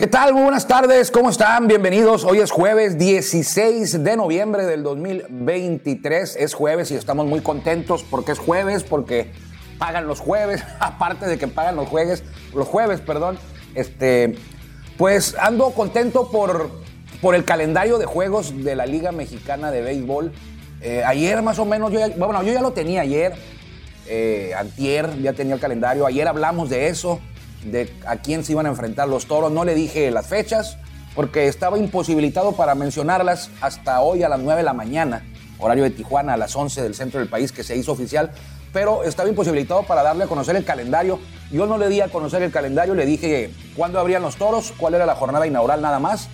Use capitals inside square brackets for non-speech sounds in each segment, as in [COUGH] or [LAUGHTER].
¿Qué tal? Muy buenas tardes, ¿cómo están? Bienvenidos. Hoy es jueves 16 de noviembre del 2023. Es jueves y estamos muy contentos porque es jueves, porque pagan los jueves, [LAUGHS] aparte de que pagan los jueves, los jueves, perdón. Este, pues ando contento por, por el calendario de juegos de la Liga Mexicana de Béisbol. Eh, ayer más o menos, yo ya- bueno, yo ya lo tenía ayer, eh, antier ya tenía el calendario. Ayer hablamos de eso, de a quién se iban a enfrentar los toros. No le dije las fechas porque estaba imposibilitado para mencionarlas hasta hoy a las 9 de la mañana, horario de Tijuana, a las 11 del centro del país que se hizo oficial. Pero estaba imposibilitado para darle a conocer el calendario. Yo no le di a conocer el calendario, le dije cuándo abrían los toros, cuál era la jornada inaugural nada más.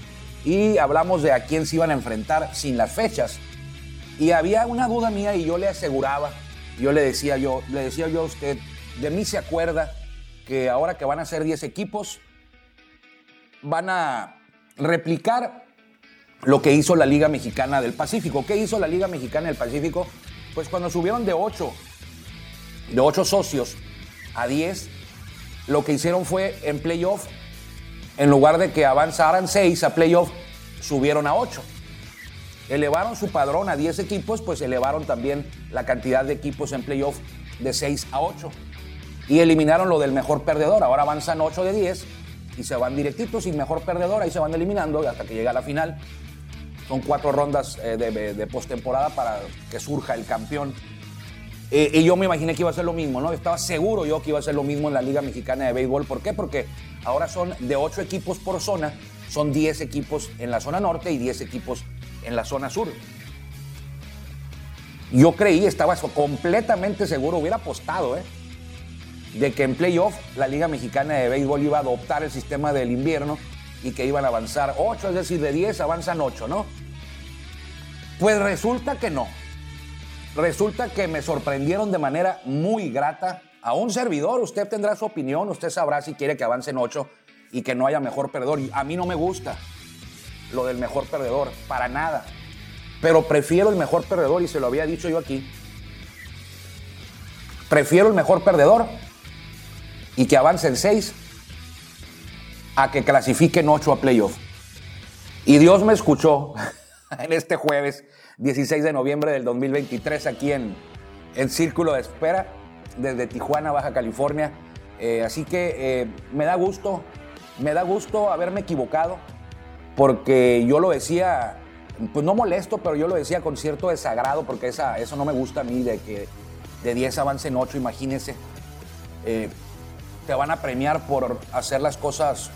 Y hablamos de a quién se iban a enfrentar sin las fechas. Y había una duda mía y yo le aseguraba, yo le decía yo, le decía yo a usted, de mí se acuerda que ahora que van a ser 10 equipos, van a replicar lo que hizo la Liga Mexicana del Pacífico. ¿Qué hizo la Liga Mexicana del Pacífico? Pues cuando subieron de 8, de 8 socios a 10, lo que hicieron fue en playoff, en lugar de que avanzaran 6 a playoff, subieron a 8 elevaron su padrón a 10 equipos, pues elevaron también la cantidad de equipos en playoff de 6 a 8. Y eliminaron lo del mejor perdedor. Ahora avanzan 8 de 10 y se van directitos sin mejor perdedor. Ahí se van eliminando hasta que llega la final. Son cuatro rondas eh, de postemporada para que surja el campeón. Eh, y yo me imaginé que iba a ser lo mismo, ¿no? Estaba seguro yo que iba a ser lo mismo en la Liga Mexicana de Béisbol. ¿Por qué? Porque ahora son de 8 equipos por zona, son 10 equipos en la zona norte y 10 equipos en la zona sur. Yo creí, estaba completamente seguro, hubiera apostado, ¿eh? De que en playoff la Liga Mexicana de Béisbol iba a adoptar el sistema del invierno y que iban a avanzar 8, es decir, de 10 avanzan 8, ¿no? Pues resulta que no. Resulta que me sorprendieron de manera muy grata a un servidor. Usted tendrá su opinión, usted sabrá si quiere que avancen 8 y que no haya mejor perdedor. Y a mí no me gusta lo del mejor perdedor, para nada. Pero prefiero el mejor perdedor y se lo había dicho yo aquí. Prefiero el mejor perdedor y que avancen 6 a que clasifiquen 8 a playoff. Y Dios me escuchó [LAUGHS] en este jueves 16 de noviembre del 2023 aquí en, en Círculo de Espera desde Tijuana, Baja California. Eh, así que eh, me da gusto, me da gusto haberme equivocado porque yo lo decía, pues no molesto, pero yo lo decía con cierto desagrado porque esa, eso no me gusta a mí de que de 10 avancen 8, imagínense. Eh, te van a premiar por hacer las cosas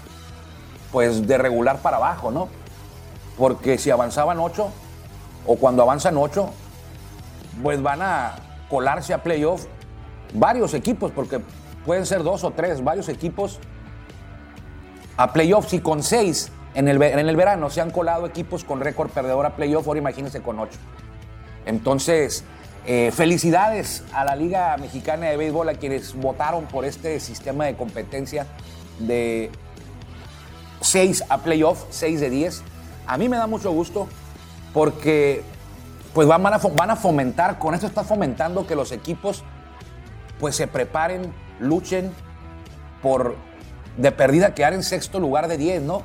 pues de regular para abajo, ¿no? Porque si avanzaban 8 o cuando avanzan 8, pues van a colarse a playoff varios equipos, porque pueden ser dos o tres, varios equipos a playoffs y con 6 en el, en el verano se han colado equipos con récord perdedor a playoff, ahora imagínense con 8. Entonces, eh, felicidades a la Liga Mexicana de Béisbol, a quienes votaron por este sistema de competencia de 6 a playoff, 6 de 10. A mí me da mucho gusto porque pues van a, van a fomentar, con esto está fomentando que los equipos pues se preparen, luchen por de perdida quedar en sexto lugar de 10, ¿no?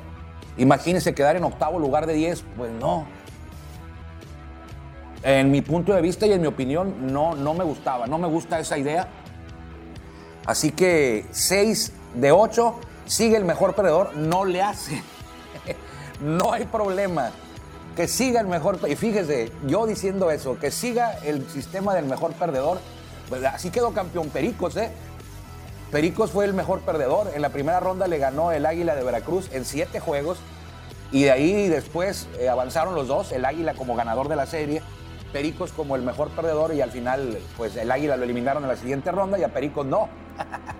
Imagínense quedar en octavo lugar de 10, pues no. En mi punto de vista y en mi opinión, no, no me gustaba, no me gusta esa idea. Así que 6 de 8, sigue el mejor perdedor, no le hace. [LAUGHS] no hay problema. Que siga el mejor, y fíjese, yo diciendo eso, que siga el sistema del mejor perdedor. Pues así quedó campeón Pericos, ¿eh? Pericos fue el mejor perdedor. En la primera ronda le ganó el Águila de Veracruz en siete juegos. Y de ahí después eh, avanzaron los dos, el Águila como ganador de la serie, Pericos como el mejor perdedor y al final pues el Águila lo eliminaron en la siguiente ronda y a Pericos no.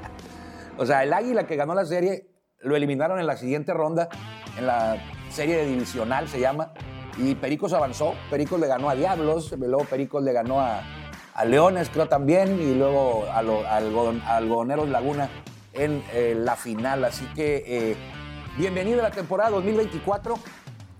[LAUGHS] o sea, el Águila que ganó la serie lo eliminaron en la siguiente ronda, en la serie de divisional se llama, y Pericos avanzó. Pericos le ganó a Diablos, luego Pericos le ganó a, Leones, creo también, y luego a, Algodoneros Laguna en eh, la final. Así que eh, bienvenido a la temporada 2024.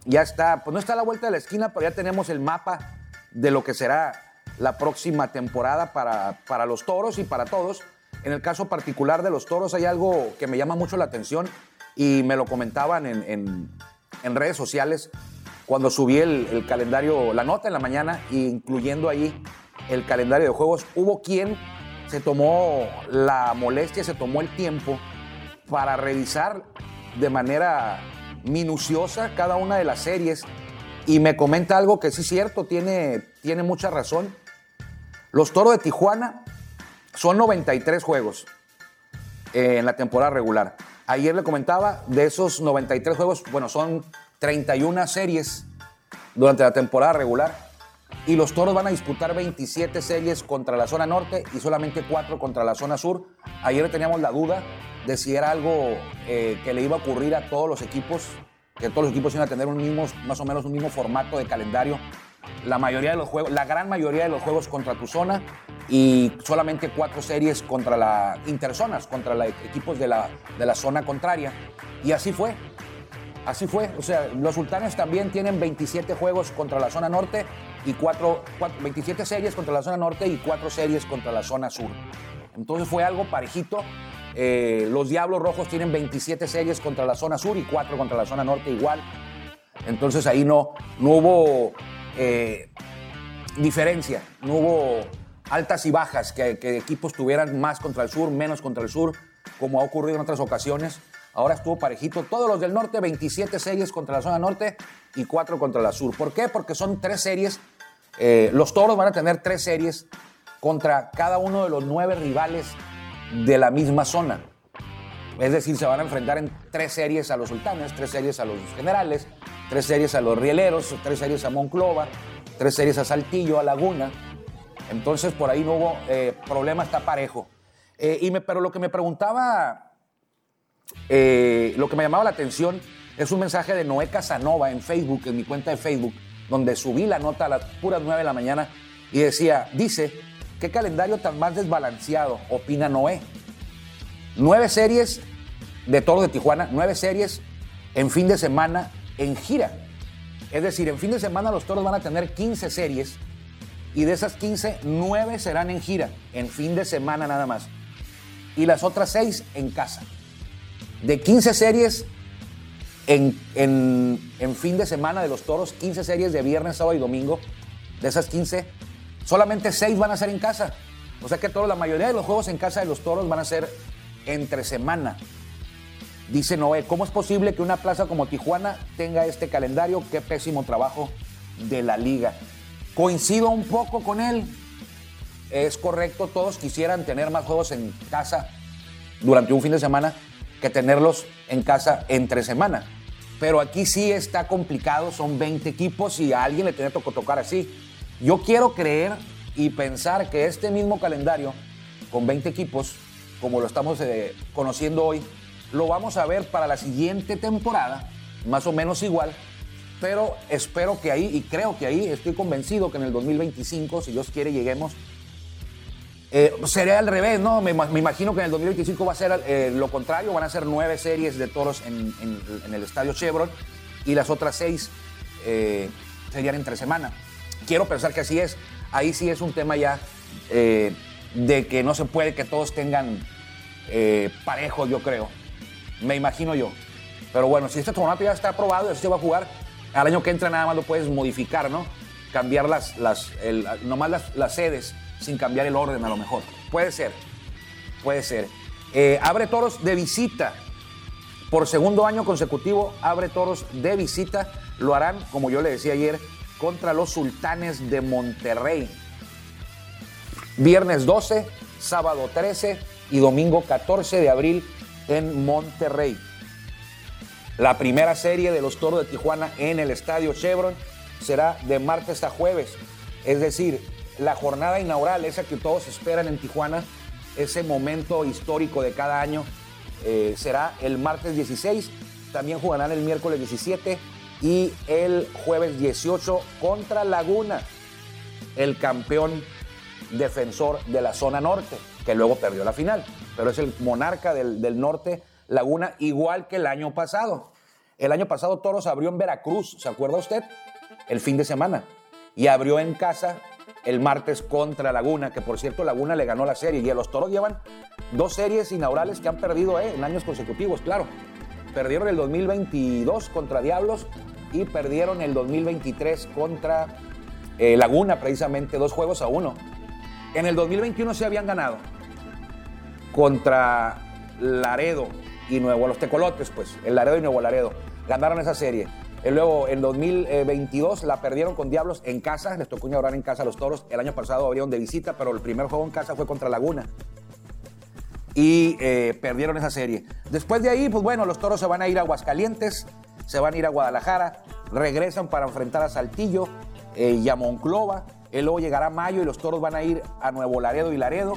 Ya está, pues no está a la vuelta de la esquina, pero ya tenemos el mapa de lo que será la próxima temporada para, para los toros y para todos. En el caso particular de los toros hay algo que me llama mucho la atención y me lo comentaban en, en redes sociales cuando subí el, calendario, la nota en la mañana, incluyendo ahí el calendario de juegos, hubo quien se tomó la molestia, se tomó el tiempo para revisar de manera minuciosa cada una de las series y me comenta algo que sí es cierto, tiene, tiene mucha razón. Los Toros de Tijuana son 93 juegos eh, en la temporada regular. Ayer le comentaba, de esos 93 juegos, bueno, son 31 series durante la temporada regular y los Toros van a disputar 27 series contra la zona norte y solamente 4 contra la zona sur. Ayer teníamos la duda de si era algo eh, que le iba a ocurrir a todos los equipos, que todos los equipos iban a tener un mismo, más o menos un mismo formato de calendario. La mayoría de los juegos, la gran mayoría de los juegos contra tu zona y solamente cuatro series contra la interzonas, contra los equipos de la, de la zona contraria. Y así fue. Así fue, o sea, los sultanes también tienen 27 juegos contra la zona norte y 4, 27 series contra la zona norte y 4 series contra la zona sur. Entonces fue algo parejito. Eh, los Diablos Rojos tienen 27 series contra la zona sur y 4 contra la zona norte igual. Entonces ahí no, no hubo eh, diferencia, no hubo altas y bajas, que, equipos tuvieran más contra el sur, menos contra el sur, como ha ocurrido en otras ocasiones. Ahora estuvo parejito. Todos los del norte, 27 series contra la zona norte y 4 contra la sur. ¿Por qué? Porque son tres series. Eh, los toros van a tener tres series contra cada uno de los nueve rivales de la misma zona. Es decir, se van a enfrentar en tres series a los sultanes, tres series a los generales, tres series a los rieleros, tres series a Monclova, tres series a Saltillo, a Laguna. Entonces por ahí no hubo eh, problema, está parejo. Eh, y pero lo que me preguntaba eh, lo que me llamaba la atención es un mensaje de Noé Casanova en Facebook, en mi cuenta de Facebook, donde subí la nota a las puras 9 de la mañana y decía, dice, ¿qué calendario tan más desbalanceado? Opina Noé. Nueve series de Toro de Tijuana, nueve series en fin de semana en gira. Es decir, en fin de semana los toros van a tener 15 series y de esas 15, 9 serán en gira, en fin de semana nada más. Y las otras 6 en casa de 15 series en, fin de semana de los toros, 15 series de viernes, sábado y domingo. De esas 15, solamente 6 van a ser en casa. O sea que toda la mayoría de los juegos en casa de los toros van a ser entre semana. Dice Noé, ¿cómo es posible que una plaza como Tijuana tenga este calendario? Qué pésimo trabajo de la liga. Coincido un poco con él. Es correcto, todos quisieran tener más juegos en casa durante un fin de semana, que tenerlos en casa entre semana. Pero aquí sí está complicado, son 20 equipos y a alguien le tiene que tocar así. Yo quiero creer y pensar que este mismo calendario, con 20 equipos, como lo estamos eh, conociendo hoy, lo vamos a ver para la siguiente temporada, más o menos igual, pero espero que ahí, y creo que ahí, estoy convencido que en el 2025, si Dios quiere, lleguemos eh, sería al revés, ¿no? Me, imagino que en el 2025 va a ser eh, lo contrario, van a ser nueve series de toros en, el estadio Chevron y las otras seis eh, serían entre semana. Quiero pensar que así es. Ahí sí es un tema ya de que no se puede que todos tengan parejo, yo creo. Me imagino yo. Pero bueno, si este torneo ya está aprobado, así se va a jugar, al año que entra nada más lo puedes modificar, ¿no? cambiar las, las, el- nomás las, las sedes sin cambiar el orden a lo mejor. Puede ser, puede ser. Eh, abre toros de visita. Por segundo año consecutivo, abre toros de visita. Lo harán, como yo le decía ayer, contra los sultanes de Monterrey. Viernes 12, sábado 13 y domingo 14 de abril en Monterrey. La primera serie de los Toros de Tijuana en el Estadio Chevron será de martes a jueves. Es decir, la jornada inaugural, esa que todos esperan en Tijuana, ese momento histórico de cada año, eh, será el martes 16. También jugarán el miércoles 17 y el jueves 18 contra Laguna, el campeón defensor de la zona norte, que luego perdió la final. Pero es el monarca del, del norte, Laguna, igual que el año pasado. El año pasado Toros abrió en Veracruz, ¿se acuerda usted? El fin de semana. Y abrió en casa el martes contra Laguna, que por cierto Laguna le ganó la serie. Y los Toros llevan dos series inaugurales que han perdido eh, en años consecutivos, claro. Perdieron el 2022 contra Diablos y perdieron el 2023 contra eh, Laguna, precisamente, dos juegos a uno. En el 2021 se habían ganado contra Laredo y Nuevo, los Tecolotes, pues, el Laredo y Nuevo Laredo. Ganaron esa serie. Y luego, en 2022 la perdieron con Diablos en casa, les tocó inaugurar en casa a los toros. El año pasado abrieron de visita, pero el primer juego en casa fue contra Laguna. Y eh, perdieron esa serie. Después de ahí, pues bueno, los toros se van a ir a Aguascalientes, se van a ir a Guadalajara, regresan para enfrentar a Saltillo eh, y a Monclova. Y luego llegará mayo y los toros van a ir a Nuevo Laredo y Laredo.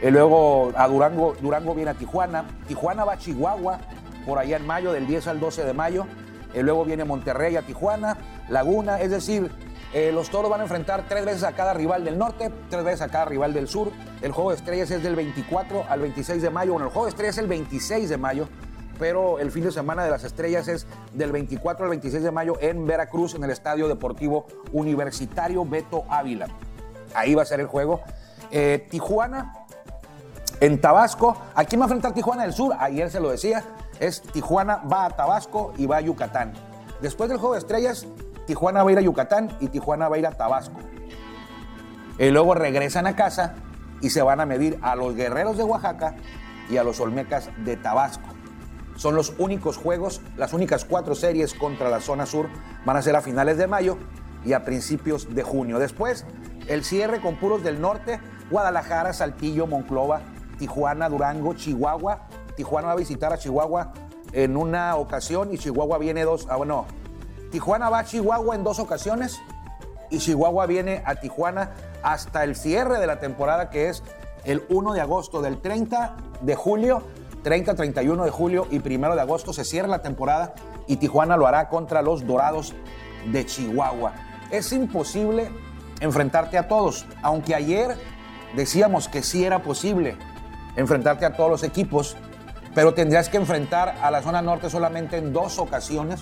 Y luego a Durango, Durango viene a Tijuana. Tijuana va a Chihuahua, por allá en mayo, del 10 al 12 de mayo. Y luego viene Monterrey a Tijuana, Laguna. Es decir, eh, los toros van a enfrentar tres veces a cada rival del norte, tres veces a cada rival del sur. El juego de estrellas es del 24 al 26 de mayo. Bueno, el juego de estrellas es el 26 de mayo, pero el fin de semana de las estrellas es del 24 al 26 de mayo en Veracruz, en el Estadio Deportivo Universitario Beto Ávila. Ahí va a ser el juego. Eh, Tijuana en Tabasco. ¿A quién va a enfrentar Tijuana del Sur? Ayer se lo decía. Es Tijuana va a Tabasco y va a Yucatán. Después del juego de estrellas, Tijuana va a ir a Yucatán y Tijuana va a ir a Tabasco. Y luego regresan a casa y se van a medir a los guerreros de Oaxaca y a los Olmecas de Tabasco. Son los únicos juegos, las únicas cuatro series contra la zona sur van a ser a finales de mayo y a principios de junio. Después, el cierre con puros del norte, Guadalajara, Saltillo, Monclova, Tijuana, Durango, Chihuahua. Tijuana va a visitar a Chihuahua en una ocasión y Chihuahua viene dos. Ah, bueno, Tijuana va a Chihuahua en dos ocasiones y Chihuahua viene a Tijuana hasta el cierre de la temporada que es el 1 de agosto, del 30 de julio, 30, 31 de julio y 1 de agosto se cierra la temporada y Tijuana lo hará contra los Dorados de Chihuahua. Es imposible enfrentarte a todos, aunque ayer decíamos que sí era posible enfrentarte a todos los equipos, pero tendrías que enfrentar a la zona norte solamente en dos ocasiones.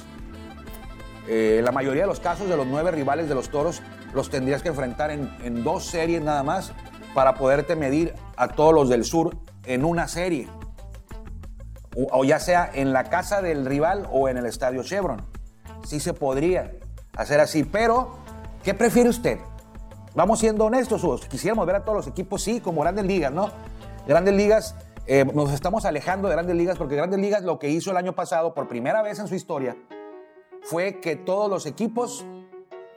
Eh, la mayoría de los casos de los nueve rivales de los toros los tendrías que enfrentar en, en dos series nada más para poderte medir a todos los del sur en una serie. O, ya sea en la casa del rival o en el estadio Chevron. Sí se podría hacer así, pero ¿qué prefiere usted? Vamos siendo honestos, quisiéramos ver a todos los equipos, sí, como grandes ligas, ¿no? Grandes ligas, eh, nos estamos alejando de grandes ligas porque grandes ligas lo que hizo el año pasado, por primera vez en su historia, fue que todos los equipos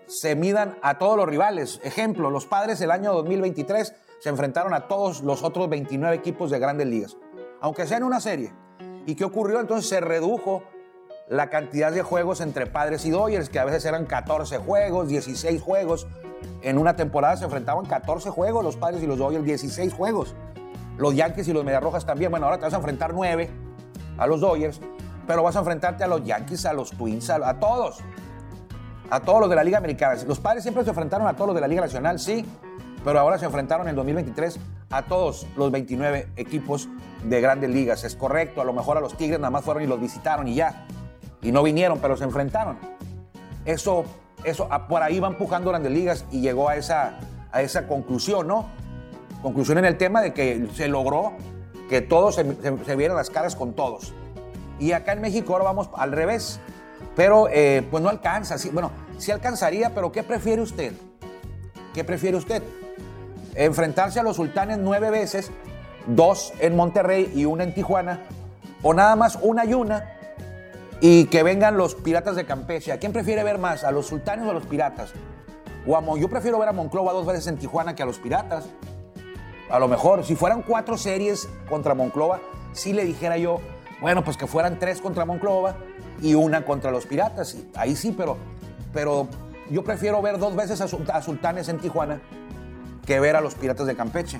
se midan a todos los rivales. Ejemplo, los padres el año 2023 se enfrentaron a todos los otros 29 equipos de grandes ligas, aunque sea en una serie. ¿Y qué ocurrió? Entonces se redujo la cantidad de juegos entre padres y Dodgers, que a veces eran 14 juegos, 16 juegos. En una temporada se enfrentaban 14 juegos los padres y los Dodgers, 16 juegos. Los Yankees y los Mediarrojas también. Bueno, ahora te vas a enfrentar 9 a los Dodgers, pero vas a enfrentarte a los Yankees, a los Twins, a, a todos. A todos los de la Liga Americana. Los padres siempre se enfrentaron a todos los de la Liga Nacional, sí, pero ahora se enfrentaron en 2023 a todos los 29 equipos de grandes ligas. Es correcto, a lo mejor a los Tigres nada más fueron y los visitaron y ya. Y no vinieron, pero se enfrentaron. Eso, eso a- por ahí va empujando grandes ligas y llegó a esa, a esa conclusión, ¿no? Conclusión en el tema de que se logró que todos se vieran las caras con todos. Y acá en México ahora vamos al revés. Pero eh, pues no alcanza. Sí, bueno, sí alcanzaría, pero ¿qué prefiere usted? ¿Qué prefiere usted? ¿Enfrentarse a los sultanes nueve veces, dos en Monterrey y una en Tijuana? ¿O nada más una y una y que vengan los piratas de Campeche? ¿A quién prefiere ver más? ¿A los sultanes o a los piratas? O a Yo prefiero ver a Monclova dos veces en Tijuana que a los piratas. A lo mejor, si fueran cuatro series contra Monclova, sí le dijera yo, bueno, pues que fueran tres contra Monclova y una contra los piratas. Ahí sí, pero, pero yo prefiero ver dos veces a, Sultanes en Tijuana que ver a los piratas de Campeche.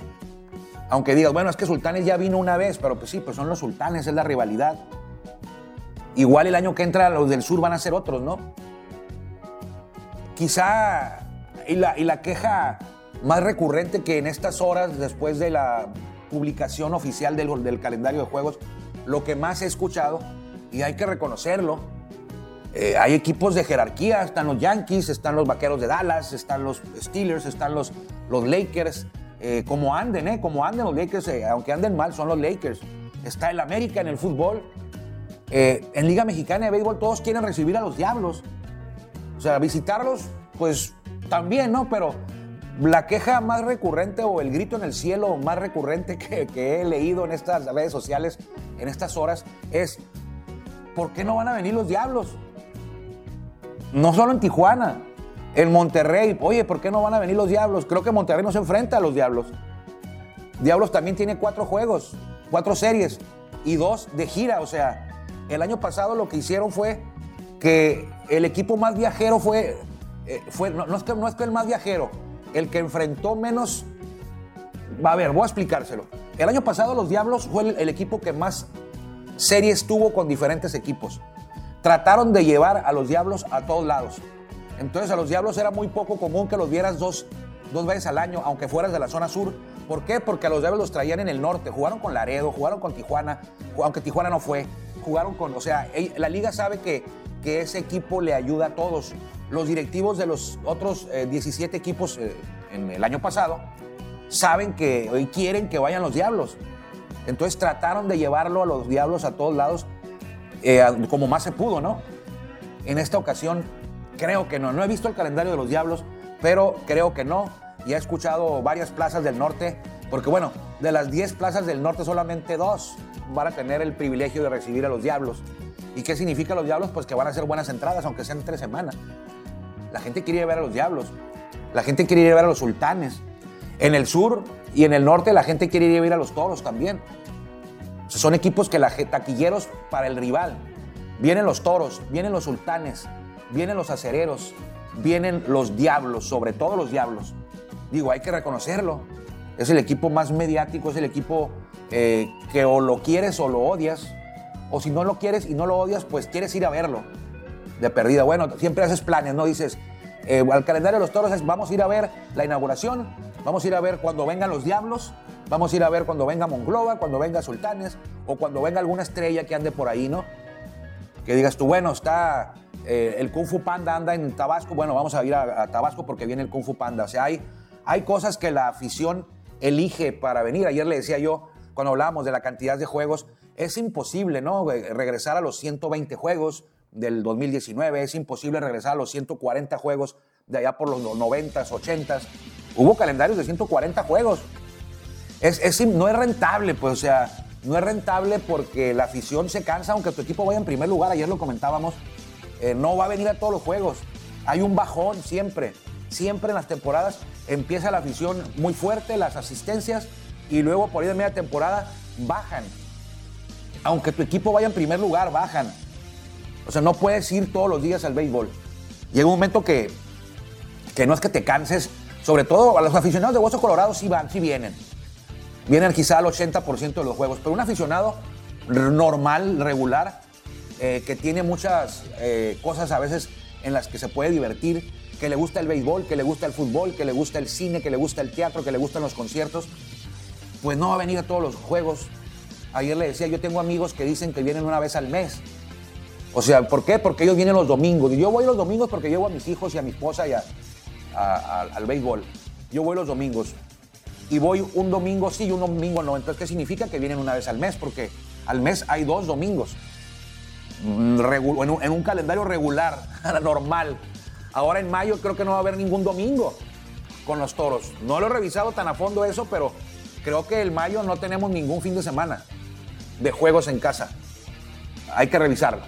Aunque digas, bueno, es que Sultanes ya vino una vez, pero pues sí, pues son los Sultanes, es la rivalidad. Igual el año que entra los del sur van a ser otros, ¿no? Quizá, y la, y la queja más recurrente que en estas horas, después de la publicación oficial del, del calendario de juegos, lo que más he escuchado, y hay que reconocerlo, eh, hay equipos de jerarquía, están los Yankees, están los Vaqueros de Dallas, están los Steelers, están los, los Lakers, eh, como anden, eh, como anden los Lakers, eh, aunque anden mal, son los Lakers. Está el América en el fútbol. en Liga Mexicana de Béisbol todos quieren recibir a los Diablos. O sea, visitarlos, pues también, ¿no? Pero la queja más recurrente o el grito en el cielo más recurrente [LAUGHS] que, que he leído en estas redes sociales en estas horas es, ¿por qué no van a venir los Diablos? No solo en Tijuana, en Monterrey. Oye, ¿por qué no van a venir los Diablos? Creo que Monterrey no se enfrenta a los Diablos. Diablos también tiene cuatro juegos, cuatro series y dos de gira. O sea, el año pasado lo que hicieron fue que el equipo más viajero fue, eh, no, es que, el más viajero, el que enfrentó menos... A ver, voy a explicárselo. El año pasado los Diablos fue el equipo que más series tuvo con diferentes equipos trataron de llevar a los diablos a todos lados. Entonces a los diablos era muy poco común que los vieras dos, dos veces al año, aunque fueras de la zona sur. ¿Por qué? Porque a los diablos los traían en el norte. Jugaron con Laredo, jugaron con Tijuana, aunque Tijuana no fue. Jugaron con, o sea, la liga sabe que, que ese equipo le ayuda a todos. Los directivos de los otros 17 eh, equipos eh, en el año pasado saben que hoy quieren que vayan los diablos. Entonces trataron de llevarlo a los diablos a todos lados eh, como más se pudo, ¿no? En esta ocasión creo que no. No he visto el calendario de los Diablos, pero creo que no. Y he escuchado varias plazas del norte, porque bueno, de las 10 plazas del norte solamente dos van a tener el privilegio de recibir a los Diablos. ¿Y qué significa los Diablos? Pues que van a ser buenas entradas, aunque sean tres semanas. La gente quiere ir a ver a los Diablos. La gente quiere ir a ver a los Sultanes. En el sur y en el norte la gente quiere ir a ver a los Toros también. Son equipos que la taquilleros para el rival. Vienen los toros, vienen los sultanes, vienen los acereros, vienen los diablos, sobre todo los diablos. Digo, hay que reconocerlo. Es el equipo más mediático, es el equipo eh, que o lo quieres o lo odias. O si no lo quieres y no lo odias, pues quieres ir a verlo. De perdida. Bueno, siempre haces planes, ¿no? Dices, eh, al calendario de los toros es, vamos a ir a ver la inauguración, vamos a ir a ver cuando vengan los diablos, vamos a ir a ver cuando venga Mongloba, cuando venga Sultanes o cuando venga alguna estrella que ande por ahí, ¿no? Que digas tú, bueno, está eh, el Kung Fu Panda anda en Tabasco, bueno, vamos a ir a, Tabasco porque viene el Kung Fu Panda. O sea, hay, hay cosas que la afición elige para venir. Ayer le decía yo, cuando hablábamos de la cantidad de juegos, es imposible, ¿no? Regresar a los 120 juegos del 2019, es imposible regresar a los 140 juegos de allá por los 90s, 80s. Hubo calendarios de 140 juegos. Es, no es rentable, pues, o sea, no es rentable porque la afición se cansa, aunque tu equipo vaya en primer lugar, ayer lo comentábamos, eh, no va a venir a todos los juegos. Hay un bajón siempre, siempre en las temporadas empieza la afición muy fuerte, las asistencias, y luego por ahí de media temporada bajan. Aunque tu equipo vaya en primer lugar, bajan. O sea, no puedes ir todos los días al béisbol. Llega un momento que, que no es que te canses, sobre todo a los aficionados de Hueso Colorado sí van, sí vienen. Vienen quizá al 80% de los juegos, pero un aficionado normal, regular, eh, que tiene muchas eh, cosas a veces en las que se puede divertir, que le gusta el béisbol, que le gusta el fútbol, que le gusta el cine, que le gusta el teatro, que le gustan los conciertos, pues no va a venir a todos los juegos. Ayer le decía, yo tengo amigos que dicen que vienen una vez al mes. O sea, ¿por qué? Porque ellos vienen los domingos. Y yo voy los domingos porque llevo a mis hijos y a mi esposa y al béisbol. Yo voy los domingos y voy un domingo sí y un domingo no. Entonces, ¿qué significa? Que vienen una vez al mes, porque al mes hay dos domingos. Mm, en un, calendario regular, [LAUGHS] normal. Ahora en mayo creo que no va a haber ningún domingo. con los toros. No lo he revisado tan a fondo eso, pero creo que el mayo no tenemos ningún fin de semana de juegos en casa. Hay que revisarlo.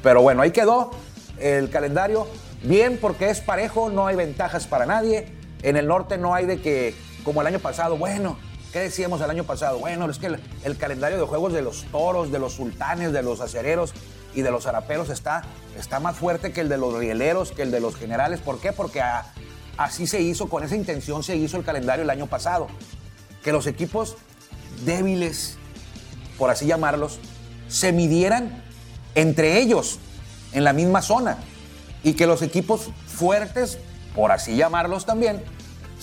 Pero bueno, ahí quedó el calendario. Bien, porque es parejo, no hay ventajas para nadie. En el norte no hay de que, como el año pasado, bueno, ¿qué decíamos el año pasado? Bueno, es que el, calendario de juegos de los toros, de los sultanes, de los acereros y de los araperos está, está más fuerte que el de los rieleros, que el de los generales. ¿Por qué? Porque así se hizo, con esa intención se hizo el calendario el año pasado. Que los equipos débiles, por así llamarlos, se midieran entre ellos en la misma zona y que los equipos fuertes, por así llamarlos también,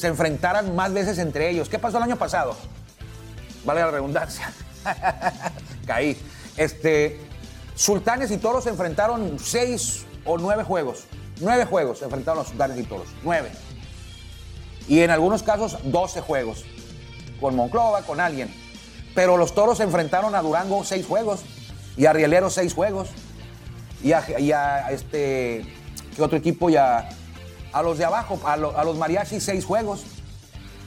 se enfrentaran más veces entre ellos. ¿Qué pasó el año pasado? Vale la redundancia. [LAUGHS] Caí. Este, Sultanes y Toros se enfrentaron seis o nueve juegos. Nueve juegos se enfrentaron los Sultanes y Toros. Nueve. Y en algunos casos, 12 juegos. Con Monclova, con alguien. Pero los Toros se enfrentaron a Durango seis juegos. Y a Rieleros seis juegos. Y a, y a, este. ¿Qué otro equipo? Y a, a los de abajo, a, a los Mariachis seis juegos.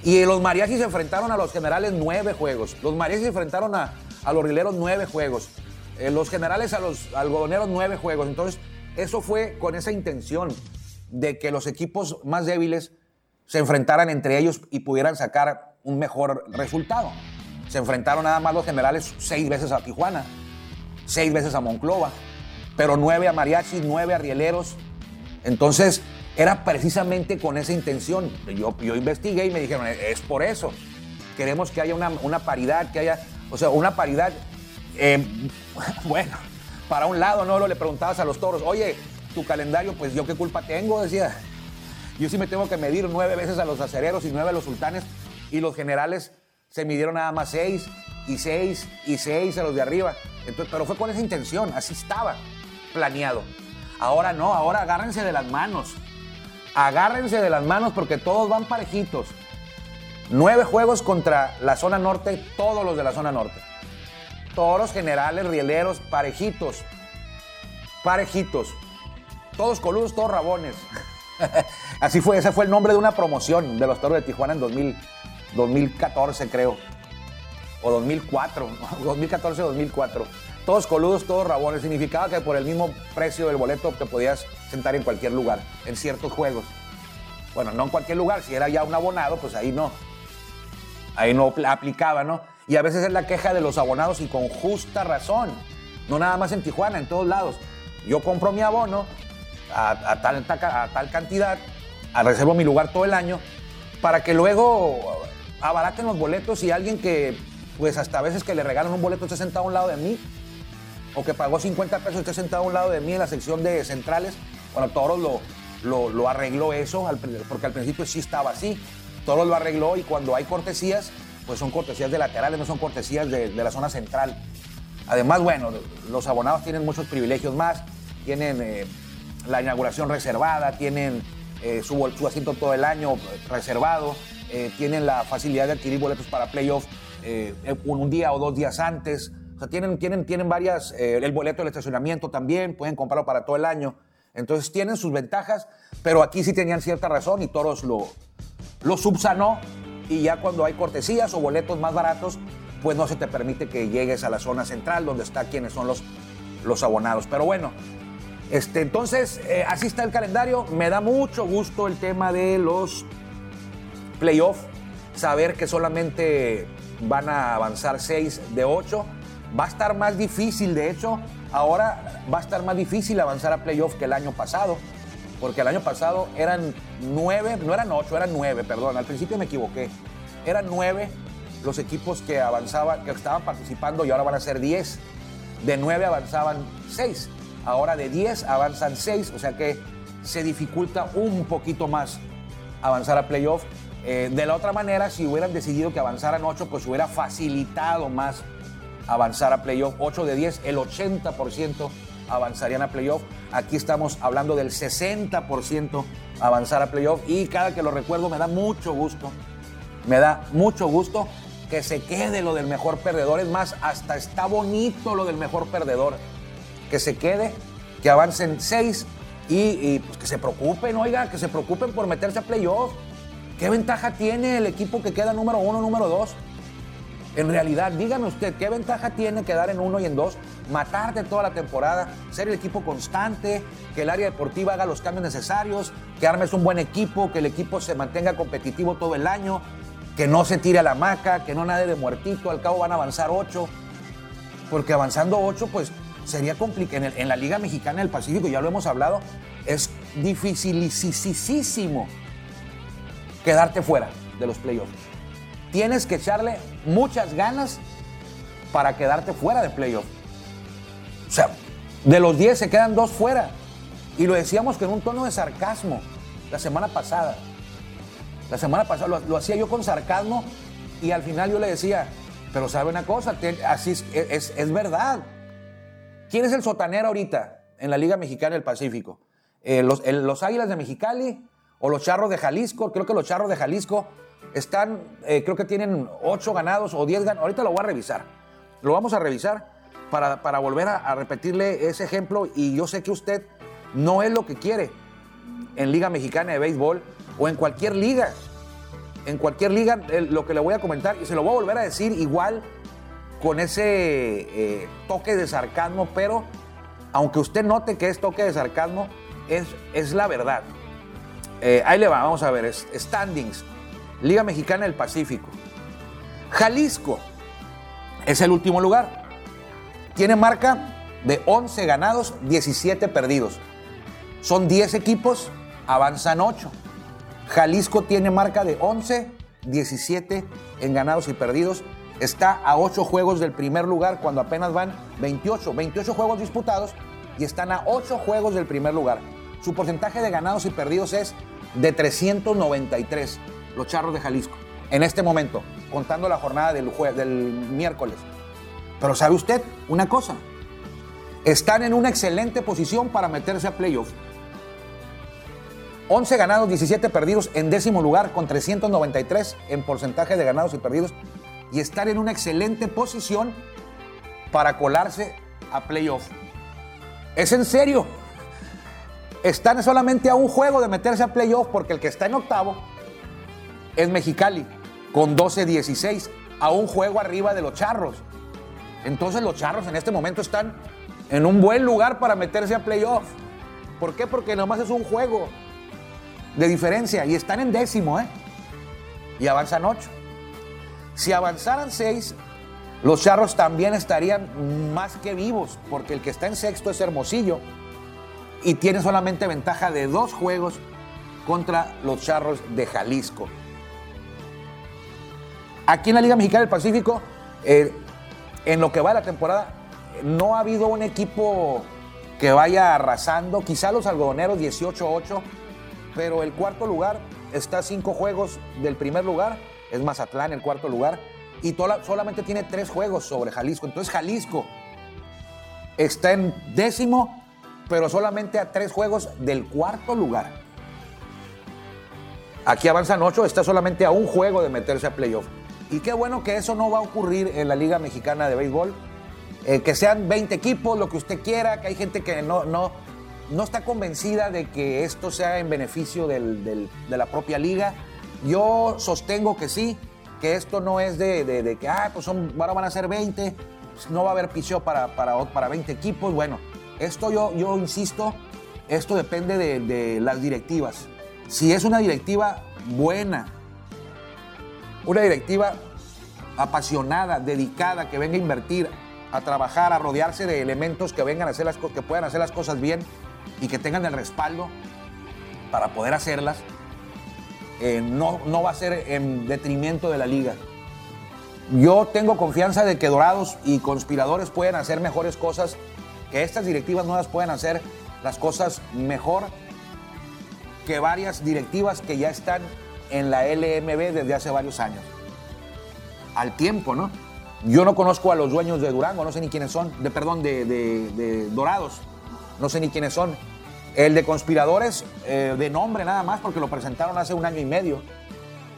Y los mariachis se enfrentaron a los generales nueve juegos. Los mariachis se enfrentaron a, a los rileros nueve juegos. Eh, los generales a los algodoneros nueve juegos. Entonces, eso fue con esa intención de que los equipos más débiles se enfrentaran entre ellos y pudieran sacar un mejor resultado. Se enfrentaron nada más los generales seis veces a Tijuana, seis veces a Monclova, pero nueve a mariachis, nueve a rieleros. Entonces, era precisamente con esa intención. Yo, yo investigué y me dijeron, es por eso. Queremos que haya una, una paridad, que haya, o sea, una paridad, eh, [LAUGHS] bueno, para un lado, ¿no? Lo le preguntabas a los toros, oye, tu calendario, pues yo qué culpa tengo, decía. Yo sí me tengo que medir nueve veces a los acereros y nueve a los sultanes y los generales se midieron nada más seis y seis y seis a los de arriba. Entonces, pero fue con esa intención, así estaba planeado. Ahora no, ahora agárrense de las manos. Agárrense de las manos porque todos van parejitos. Nueve juegos contra la zona norte, todos los de la zona norte. Toros, generales, rieleros, parejitos. Parejitos. Todos coludos, todos rabones. [LAUGHS] Así fue, ese fue el nombre de una promoción de los toros de Tijuana en 2000 2014, creo. O 2004, 2014 2004. Todos coludos, todos rabones. Significaba que por el mismo precio del boleto te podías sentar en cualquier lugar, en ciertos juegos. Bueno, no en cualquier lugar, si era ya un abonado, pues ahí no. Ahí no pl- aplicaba, ¿no? Y a veces es la queja de los abonados y con justa razón. No nada más en Tijuana, en todos lados. Yo compro mi abono a, tal, cantidad, a reservo mi lugar todo el año, para que luego abaraten los boletos y alguien que, pues hasta a veces que le regalan un boleto esté sentado a un lado de mí, o que pagó 50 pesos esté sentado a un lado de mí en la sección de centrales. Bueno, Toros lo, lo, arregló eso, porque al principio sí estaba así. Toros lo arregló y cuando hay cortesías, pues son cortesías de laterales, no son cortesías de, la zona central. Además, bueno, los abonados tienen muchos privilegios más, tienen eh, la inauguración reservada, tienen eh, su, asiento todo el año reservado, eh, tienen la facilidad de adquirir boletos para playoff un día o dos días antes. O sea, tienen, tienen, tienen varias, eh, el boleto del estacionamiento también, pueden comprarlo para todo el año. Entonces tienen sus ventajas, pero aquí sí tenían cierta razón y Toros lo, lo subsanó y ya cuando hay cortesías o boletos más baratos, pues no se te permite que llegues a la zona central donde está quienes son los, los abonados. Pero bueno, este, entonces eh, así está el calendario. Me da mucho gusto el tema de los playoffs, saber que solamente van a avanzar 6 de 8. Va a estar más difícil, de hecho, ahora va a estar más difícil avanzar a playoff que el año pasado, porque el año pasado eran 9, no eran 8, eran 9, perdón, al principio me equivoqué. Eran 9 los equipos que avanzaban, que estaban participando y ahora van a ser 10. De 9 avanzaban 6, ahora de 10 avanzan 6, o sea que se dificulta un poquito más avanzar a playoff. Eh, de la otra manera, si hubieran decidido que avanzaran 8, pues hubiera facilitado más avanzar a playoff. 8 de 10, el 80% avanzarían a playoff. Aquí estamos hablando del 60% avanzar a playoff. Y cada que lo recuerdo me da mucho gusto. Me da mucho gusto que se quede lo del mejor perdedor. Es más, hasta está bonito lo del mejor perdedor. Que se quede, que avancen 6 y, y, pues que se preocupen, oiga, que se preocupen por meterse a playoff. ¿Qué ventaja tiene el equipo que queda número uno, número dos? En realidad, dígame usted, ¿qué ventaja tiene quedar en uno y en dos? Matarte toda la temporada, ser el equipo constante, que el área deportiva haga los cambios necesarios, que armes un buen equipo, que el equipo se mantenga competitivo todo el año, que no se tire a la maca, que no nade de muertito, al cabo van a avanzar ocho. Porque avanzando ocho, pues sería complicado. En, en, la Liga Mexicana del Pacífico, ya lo hemos hablado, es dificilísimo quedarte fuera de los playoffs. Tienes que echarle muchas ganas para quedarte fuera de playoffs. O sea, de los 10 se quedan dos fuera. Y lo decíamos con un tono de sarcasmo la semana pasada. La semana pasada lo, hacía yo con sarcasmo y al final yo le decía, pero sabe una cosa, así es, es- verdad. ¿Quién es el sotanero ahorita en la Liga Mexicana del Pacífico? Eh, los Águilas de Mexicali o los Charros de Jalisco? Creo que los Charros de Jalisco están, eh, creo que tienen 8 ganados o 10 ganados. Ahorita lo voy a revisar. Lo vamos a revisar para, para volver a, repetirle ese ejemplo. Y yo sé que usted no es lo que quiere en Liga Mexicana de Béisbol o en cualquier liga. En cualquier liga, eh, lo que le voy a comentar, y se lo voy a volver a decir igual con ese eh, toque de sarcasmo, pero aunque usted note que es toque de sarcasmo, es, es la verdad. Ahí le va, vamos a ver, standings, Liga Mexicana del Pacífico. Jalisco es el último lugar. Tiene marca de 11 ganados, 17 perdidos. Son 10 equipos, avanzan 8. Jalisco tiene marca de 11, 17 en ganados y perdidos. Está a 8 juegos del primer lugar cuando apenas van 28. 28 juegos disputados y están a 8 juegos del primer lugar. Su porcentaje de ganados y perdidos es de 393, los Charros de Jalisco. En este momento, contando la jornada del, del miércoles. Pero ¿sabe usted una cosa? Están en una excelente posición para meterse a playoff. 11 ganados, 17 perdidos en décimo lugar con 393 en porcentaje de ganados y perdidos y estar en una excelente posición para colarse a playoff. Es en serio. Están solamente a un juego de meterse a playoff porque el que está en octavo es Mexicali con 12-16 a un juego arriba de los Charros. Entonces los Charros en este momento están en un buen lugar para meterse a playoff. ¿Por qué? Porque nomás es un juego de diferencia y están en décimo, ¿eh? Y avanzan ocho. Si avanzaran seis, los charros también estarían más que vivos, porque el que está en sexto es Hermosillo y tiene solamente ventaja de dos juegos contra los charros de Jalisco. Aquí en la Liga Mexicana del Pacífico, eh, en lo que va de la temporada, no ha habido un equipo que vaya arrasando. Quizá los algodoneros 18-8, pero el cuarto lugar está a cinco juegos del primer lugar. Es Mazatlán el cuarto lugar. Y solamente tiene tres juegos sobre Jalisco. Entonces Jalisco está en décimo, pero solamente a tres juegos del cuarto lugar. Aquí avanzan ocho, está solamente a un juego de meterse a playoff. Y qué bueno que eso no va a ocurrir en la Liga Mexicana de Béisbol. Eh, que sean 20 equipos, lo que usted quiera, que hay gente que no, no, no está convencida de que esto sea en beneficio del- del- de la propia liga. Yo sostengo que sí, que esto no es de, de- de que, ah, pues son, ahora van a ser 20, no va a haber picheo para, para, para 20 equipos. Bueno, esto yo, yo insisto, esto depende de, de las directivas. Si es una directiva buena, una directiva apasionada, dedicada, que venga a invertir, a trabajar, a rodearse de elementos que vengan a hacer las que puedan hacer las cosas bien y que tengan el respaldo para poder hacerlas, eh, no, no va a ser en detrimento de la liga. Yo tengo confianza de que Dorados y conspiradores pueden hacer mejores cosas, que estas directivas nuevas pueden hacer las cosas mejor que varias directivas que ya están en la LMB desde hace varios años. Al tiempo, ¿no? Yo no conozco a los dueños de Durango, no sé ni quiénes son, de perdón, de, de- de Dorados, no sé ni quiénes son. El de conspiradores, eh, de nombre nada más, porque lo presentaron hace un año y medio.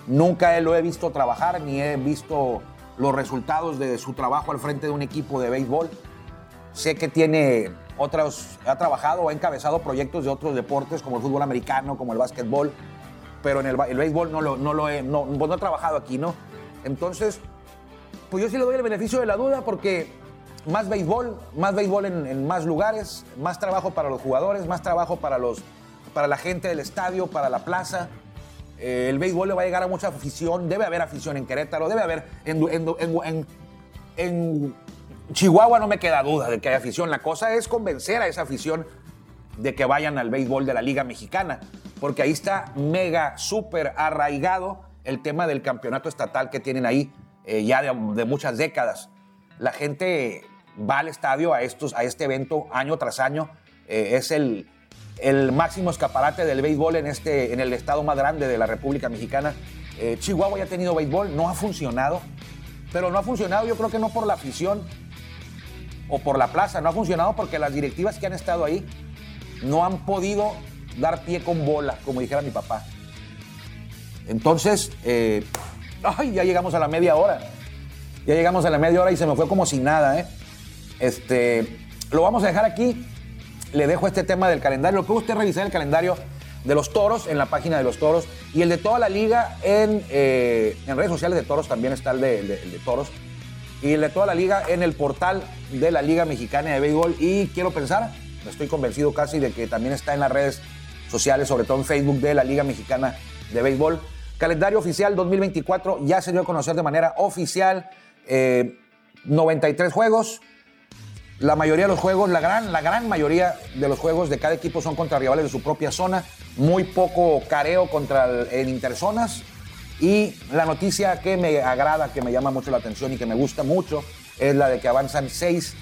Nunca lo he visto trabajar, ni he visto los resultados de su trabajo al frente de un equipo de béisbol. Sé que tiene otros, ha trabajado ha encabezado proyectos de otros deportes como el fútbol americano, como el básquetbol, pero en el, béisbol no lo, no he, no, pues no he trabajado aquí, ¿no? Entonces, pues yo sí le doy el beneficio de la duda porque más béisbol, más béisbol en, más lugares, más trabajo para los jugadores, más trabajo para, los, para la gente del estadio, para la plaza. Eh, el béisbol le va a llegar a mucha afición, debe haber afición en Querétaro, debe haber en- en Chihuahua no me queda duda de que hay afición. La cosa es convencer a esa afición de que vayan al béisbol de la Liga Mexicana, porque ahí está mega, súper arraigado el tema del campeonato estatal que tienen ahí eh, ya de, de muchas décadas. La gente va al estadio a, estos, a este evento año tras año. Eh, es el, el máximo escaparate del béisbol en, este, en el estado más grande de la República Mexicana. Eh, Chihuahua ya ha tenido béisbol, no ha funcionado, pero no ha funcionado yo creo que no por la afición o por la plaza, no ha funcionado porque las directivas que han estado ahí no han podido dar pie con bola, como dijera mi papá. Entonces, eh, ay, ya llegamos a la media hora. Ya llegamos a la media hora y se me fue como si nada, ¿eh? Este, lo vamos a dejar aquí. Le dejo este tema del calendario. Lo puede usted revisar el calendario de los toros en la página de los toros y el de toda la liga en, eh, en redes sociales de toros también está el de, el de- el de toros y el de toda la liga en el portal de la Liga Mexicana de Béisbol y quiero pensar, estoy convencido casi de que también está en las redes sociales, sobre todo en Facebook de la Liga Mexicana de Béisbol. Calendario oficial 2024 ya se dio a conocer de manera oficial eh, 93 juegos, la mayoría de los juegos, la gran, la gran mayoría de los juegos de cada equipo son contra rivales de su propia zona. Muy poco careo contra el, en interzonas. Y la noticia que me agrada, que me llama mucho la atención y que me gusta mucho, es la de que avanzan 6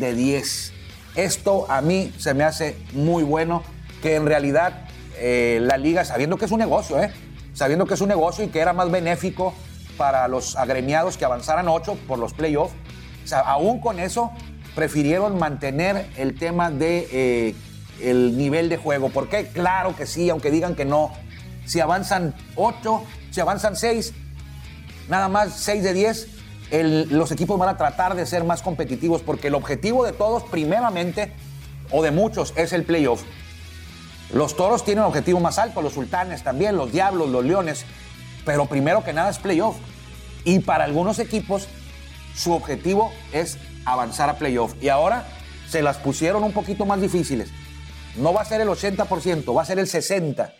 de 10. Esto a mí se me hace muy bueno, que en realidad eh, la liga, sabiendo que es un negocio, ¿eh? sabiendo que es un negocio y que era más benéfico para los agremiados que avanzaran 8 por los playoffs, aún con eso, prefirieron mantener el tema de eh, el nivel de juego. ¿Por qué? Claro que sí, aunque digan que no. Si avanzan 8, si avanzan 6, nada más 6 de 10, el- los equipos van a tratar de ser más competitivos porque el objetivo de todos, primeramente, o de muchos, es el playoff. Los toros tienen un objetivo más alto, los sultanes también, los diablos, los leones, pero primero que nada es playoff. Y para algunos equipos, su objetivo es avanzar a playoff. Y ahora se las pusieron un poquito más difíciles. No va a ser el 80%, va a ser el 60%.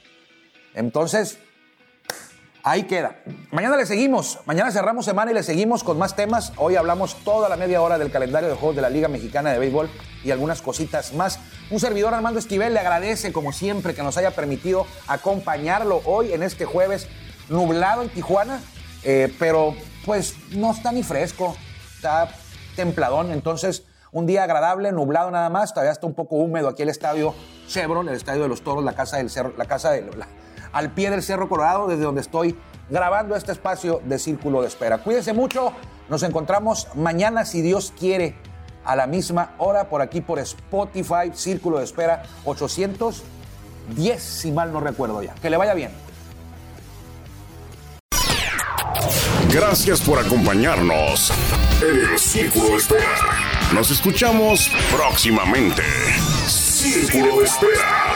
Entonces, Ahí queda. Mañana le seguimos. Mañana cerramos semana y le seguimos con más temas. Hoy hablamos toda la media hora del calendario de juegos de la Liga Mexicana de Béisbol y algunas cositas más. Un servidor Armando Esquivel le agradece, como siempre, que nos haya permitido acompañarlo hoy en este jueves nublado en Tijuana, eh, pero pues no está ni fresco, está templadón. Entonces, un día agradable, nublado nada más. Todavía está un poco húmedo aquí el estadio Chevron, el estadio de los toros, la casa del cerro, la casa de la- al pie del Cerro Colorado, desde donde estoy grabando este espacio de Círculo de Espera. Cuídense mucho, nos encontramos mañana, si Dios quiere, a la misma hora, por aquí por Spotify, Círculo de Espera 810, si mal no recuerdo ya. Que le vaya bien. Gracias por acompañarnos en el Círculo de Espera. Nos escuchamos próximamente. Círculo de Espera.